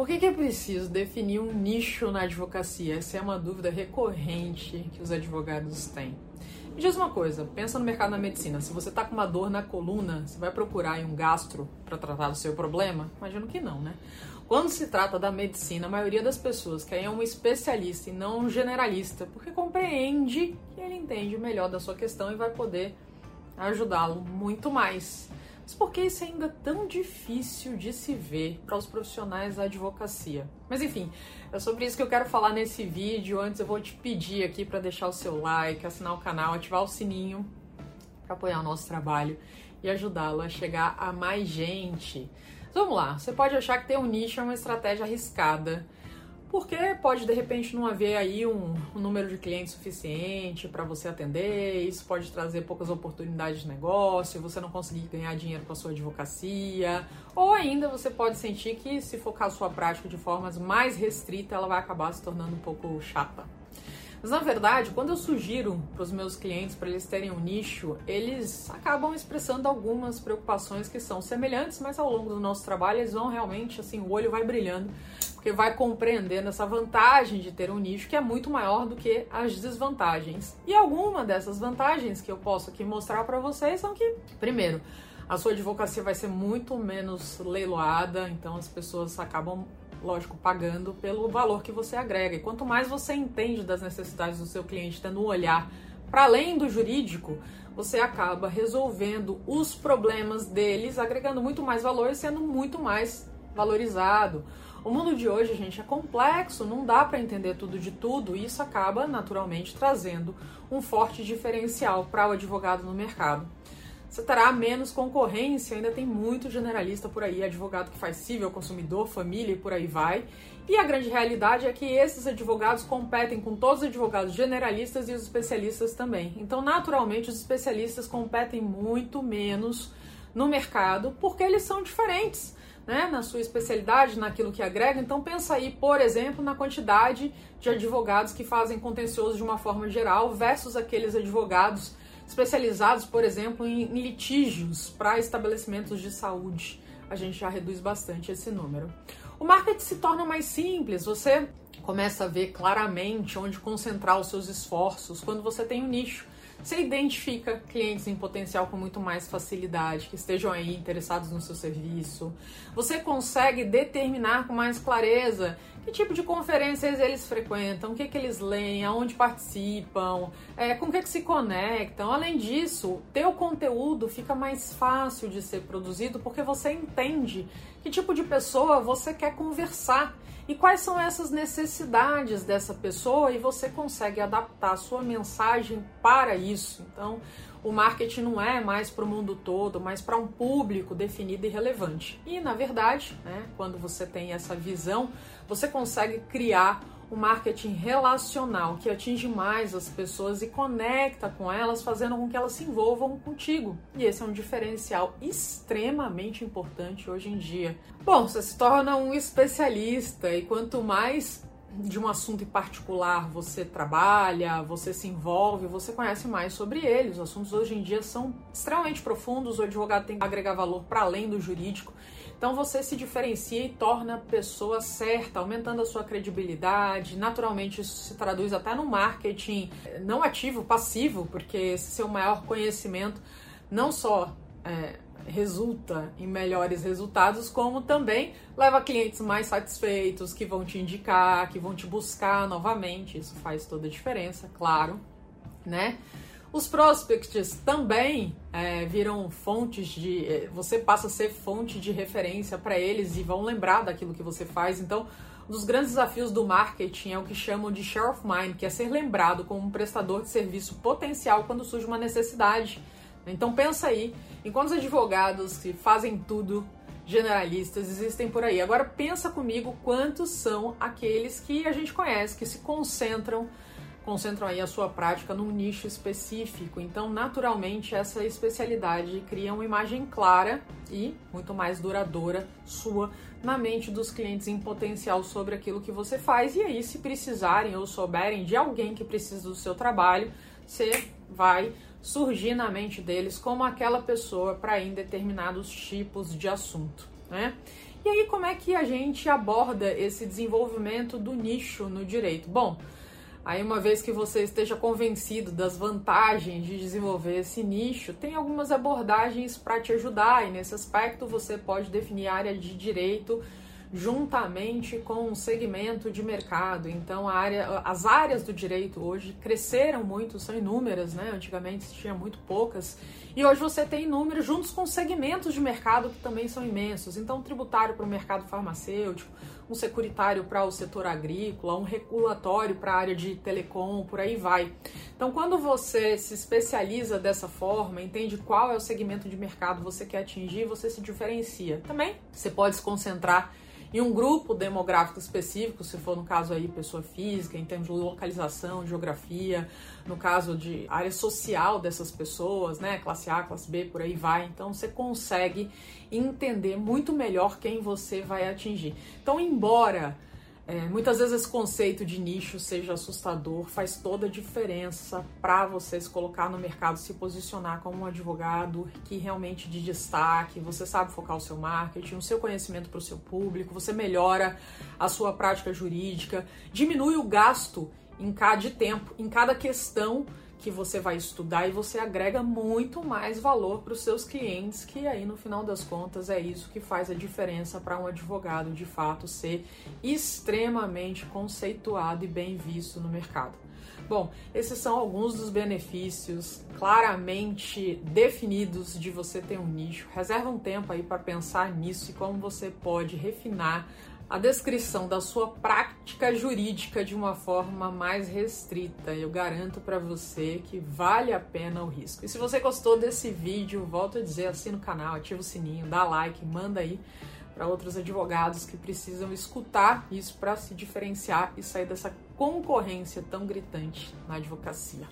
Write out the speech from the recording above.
Por que, que é preciso definir um nicho na advocacia? Essa é uma dúvida recorrente que os advogados têm. Me diz uma coisa, pensa no mercado da medicina. Se você está com uma dor na coluna, você vai procurar um gastro para tratar do seu problema? Imagino que não, né? Quando se trata da medicina, a maioria das pessoas quer um especialista e não um generalista, porque compreende que ele entende melhor da sua questão e vai poder ajudá-lo muito mais. Mas por que isso é ainda tão difícil de se ver para os profissionais da advocacia? Mas enfim, é sobre isso que eu quero falar nesse vídeo. Antes eu vou te pedir aqui para deixar o seu like, assinar o canal, ativar o sininho para apoiar o nosso trabalho e ajudá-lo a chegar a mais gente. Vamos lá, você pode achar que ter um nicho é uma estratégia arriscada porque pode de repente não haver aí um, um número de clientes suficiente para você atender, isso pode trazer poucas oportunidades de negócio, você não conseguir ganhar dinheiro com a sua advocacia, ou ainda você pode sentir que se focar a sua prática de formas mais restrita, ela vai acabar se tornando um pouco chata. Mas na verdade, quando eu sugiro para os meus clientes para eles terem um nicho, eles acabam expressando algumas preocupações que são semelhantes, mas ao longo do nosso trabalho eles vão realmente assim, o olho vai brilhando, porque vai compreendendo essa vantagem de ter um nicho que é muito maior do que as desvantagens. E alguma dessas vantagens que eu posso aqui mostrar para vocês são que, primeiro, a sua advocacia vai ser muito menos leiloada, então as pessoas acabam lógico, pagando pelo valor que você agrega. E quanto mais você entende das necessidades do seu cliente, tendo um olhar para além do jurídico, você acaba resolvendo os problemas deles, agregando muito mais valor e sendo muito mais valorizado. O mundo de hoje, gente, é complexo, não dá para entender tudo de tudo, e isso acaba naturalmente trazendo um forte diferencial para o advogado no mercado você terá menos concorrência, ainda tem muito generalista por aí, advogado que faz civil, consumidor, família e por aí vai. E a grande realidade é que esses advogados competem com todos os advogados generalistas e os especialistas também. Então, naturalmente, os especialistas competem muito menos no mercado porque eles são diferentes. Né, na sua especialidade, naquilo que agrega. Então pensa aí, por exemplo, na quantidade de advogados que fazem contencioso de uma forma geral versus aqueles advogados especializados, por exemplo, em, litígios para estabelecimentos de saúde. A gente já reduz bastante esse número. O marketing se torna mais simples, você começa a ver claramente onde concentrar os seus esforços quando você tem um nicho. Você identifica clientes em potencial com muito mais facilidade, que estejam aí interessados no seu serviço. Você consegue determinar com mais clareza que tipo de conferências eles frequentam, o que, que eles leem, aonde participam, é, com o que, que se conectam. Além disso, teu conteúdo fica mais fácil de ser produzido porque você entende que tipo de pessoa você quer conversar e quais são essas necessidades dessa pessoa e você consegue adaptar a sua mensagem para isso. Então, o marketing não é mais para o mundo todo, mas para um público definido e relevante. E, na verdade, né, quando você tem essa visão, você consegue criar o marketing relacional, que atinge mais as pessoas e conecta com elas, fazendo com que elas se envolvam contigo. E esse é um diferencial extremamente importante hoje em dia. Bom, você se torna um especialista e quanto mais de um assunto em particular você trabalha, você se envolve, você conhece mais sobre ele. Os assuntos hoje em dia são extremamente profundos, o advogado tem que agregar valor para além do jurídico. Então você se diferencia e torna a pessoa certa, aumentando a sua credibilidade. Naturalmente, isso se traduz até no marketing não ativo, passivo, porque seu maior conhecimento não só é, resulta em melhores resultados, como também leva clientes mais satisfeitos, que vão te indicar, que vão te buscar novamente. Isso faz toda a diferença, claro, né? Os prospects também é, viram fontes de. É, você passa a ser fonte de referência para eles e vão lembrar daquilo que você faz. Então, um dos grandes desafios do marketing é o que chamam de share of mind, que é ser lembrado como um prestador de serviço potencial quando surge uma necessidade. Então pensa aí, enquanto os advogados que fazem tudo generalistas existem por aí. Agora pensa comigo quantos são aqueles que a gente conhece, que se concentram concentram aí a sua prática num nicho específico. Então, naturalmente, essa especialidade cria uma imagem clara e muito mais duradoura sua na mente dos clientes em potencial sobre aquilo que você faz. E aí, se precisarem ou souberem de alguém que precisa do seu trabalho, você vai surgir na mente deles como aquela pessoa para em determinados tipos de assunto, né? E aí, como é que a gente aborda esse desenvolvimento do nicho no direito? Bom, aí uma vez que você esteja convencido das vantagens de desenvolver esse nicho, tem algumas abordagens para te ajudar, e nesse aspecto você pode definir área de direito juntamente com um segmento de mercado. Então, área, as áreas do direito hoje cresceram muito, são inúmeras, né? Antigamente tinha muito poucas. E hoje você tem números juntos com segmentos de mercado que também são imensos. Então, um tributário para o mercado farmacêutico, um securitário para o setor agrícola, um regulatório para a área de telecom, por aí vai. Então, quando você se especializa dessa forma, entende qual é o segmento de mercado que você quer atingir, você se diferencia. Também você pode se concentrar em um grupo demográfico específico, se for no caso aí pessoa física, em termos de localização, geografia, no caso de área social dessas pessoas, né, classe A, classe B, por aí vai. Então você consegue entender muito melhor quem você vai atingir. Então, embora é, muitas vezes esse conceito de nicho seja assustador, faz toda a diferença para você se colocar no mercado, se posicionar como um advogado que realmente de destaque, você sabe focar o seu marketing, o seu conhecimento para o seu público, você melhora a sua prática jurídica, diminui o gasto em cada de tempo, em cada questão que você vai estudar e você agrega muito mais valor para os seus clientes, que aí no final das contas é isso que faz a diferença para um advogado de fato ser extremamente conceituado e bem visto no mercado. Bom, esses são alguns dos benefícios claramente definidos de você ter um nicho. Reserva um tempo aí para pensar nisso e como você pode refinar a descrição da sua prática jurídica de uma forma mais restrita. Eu garanto para você que vale a pena o risco. E se você gostou desse vídeo, volto a dizer, assina o canal, ativa o sininho, dá like, manda aí para outros advogados que precisam escutar isso para se diferenciar e sair dessa concorrência tão gritante na advocacia.